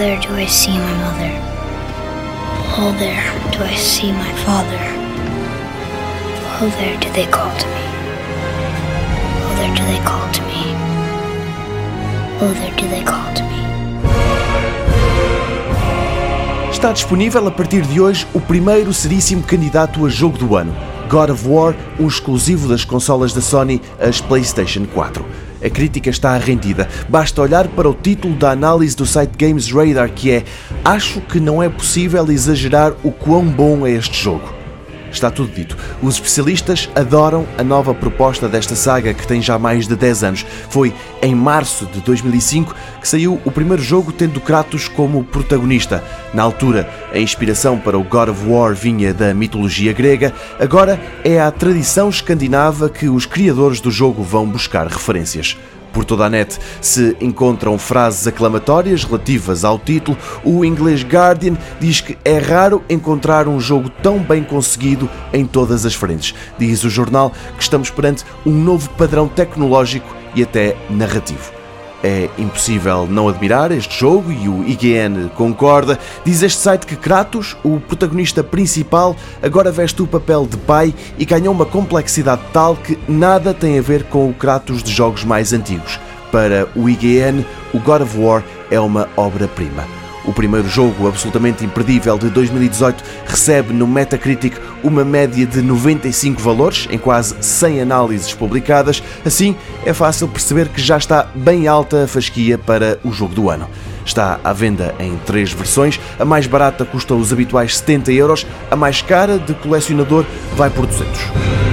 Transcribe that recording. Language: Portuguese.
there do I see my mother. There do I see my father. There do they call to me. There do they call to me. There do they call to me. Está disponível a partir de hoje o primeiro seríssimo candidato a jogo do ano. God of War, um exclusivo das consolas da Sony, as PlayStation 4. A crítica está rendida. Basta olhar para o título da análise do site Games Radar que é Acho que não é possível exagerar o quão bom é este jogo. Está tudo dito. Os especialistas adoram a nova proposta desta saga que tem já mais de 10 anos. Foi em março de 2005 que saiu o primeiro jogo tendo Kratos como protagonista. Na altura, a inspiração para o God of War vinha da mitologia grega, agora é à tradição escandinava que os criadores do jogo vão buscar referências. Por toda a net se encontram frases aclamatórias relativas ao título. O inglês Guardian diz que é raro encontrar um jogo tão bem conseguido em todas as frentes. Diz o jornal que estamos perante um novo padrão tecnológico e até narrativo. É impossível não admirar este jogo e o IGN concorda. Diz este site que Kratos, o protagonista principal, agora veste o papel de pai e ganhou uma complexidade tal que nada tem a ver com o Kratos de jogos mais antigos. Para o IGN, o God of War é uma obra-prima. O primeiro jogo, absolutamente imperdível de 2018, recebe no Metacritic uma média de 95 valores em quase 100 análises publicadas. Assim, é fácil perceber que já está bem alta a fasquia para o jogo do ano. Está à venda em três versões. A mais barata custa os habituais 70 euros, a mais cara, de colecionador, vai por 200.